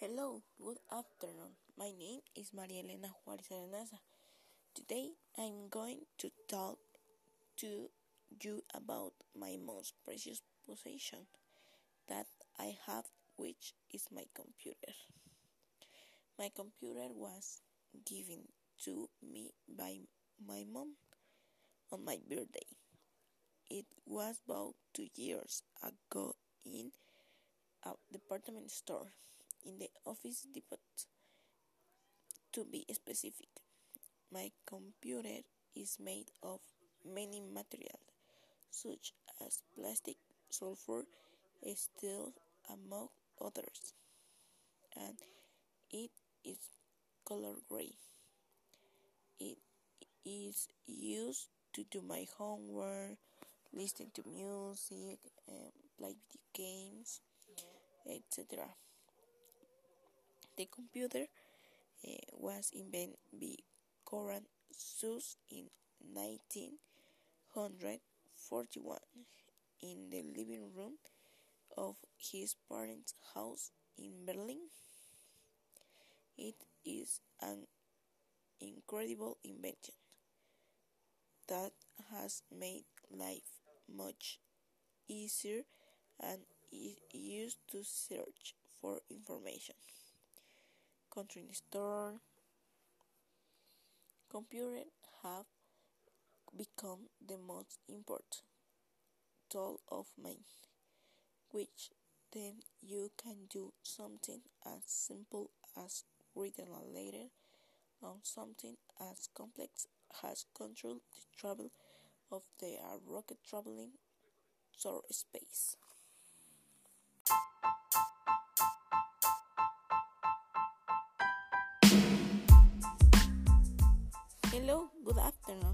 Hello, good afternoon. My name is Maria Elena Juárez Arenaza. Today I'm going to talk to you about my most precious possession that I have, which is my computer. My computer was given to me by my mom on my birthday. It was bought two years ago in a department store in the office depot. To be specific, my computer is made of many materials such as plastic, sulfur, steel, among others, and it is color gray. It is used to do my homework, listen to music, um, play video games, etc. The computer uh, was invented by Konrad Zuse in 1941 in the living room of his parents' house in Berlin. It is an incredible invention that has made life much easier and is used to search for information country store. Computers have become the most important tool of man, which then you can do something as simple as reading a letter on something as complex as control the travel of the uh, rocket traveling through space. Hello, good afternoon,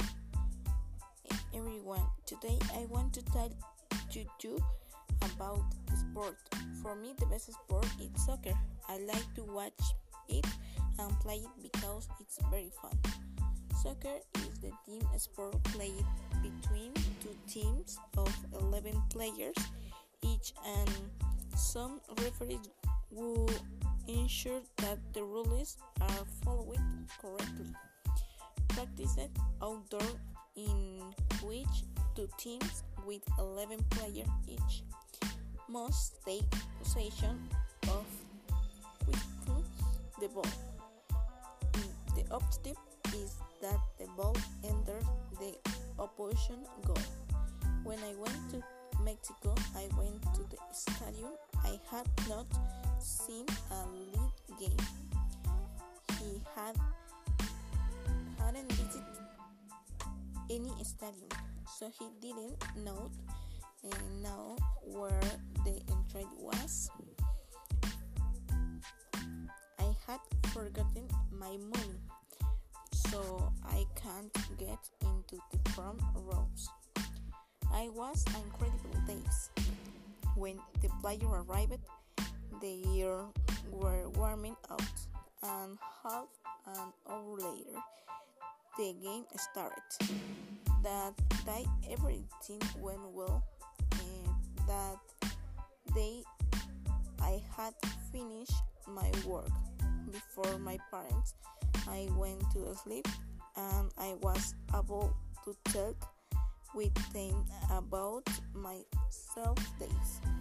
everyone. Today I want to tell to you about sport. For me, the best sport is soccer. I like to watch it and play it because it's very fun. Soccer is the team sport played between two teams of 11 players each, and some referees will ensure that the rules are followed correctly practiced outdoor in which two teams with 11 players each must take possession of the ball. The objective is that the ball enters the opposition goal. When I went to Mexico, I went to the stadium. I had not seen a league game. He had hadn't visited any stadium, so he didn't know and know where the entrance was. I had forgotten my money, so I can't get into the front rows. I was incredible days. When the player arrived, they were warming up, and half an hour later, the game started. That day everything went well and that day I had finished my work before my parents. I went to sleep and I was able to talk with them about my self days.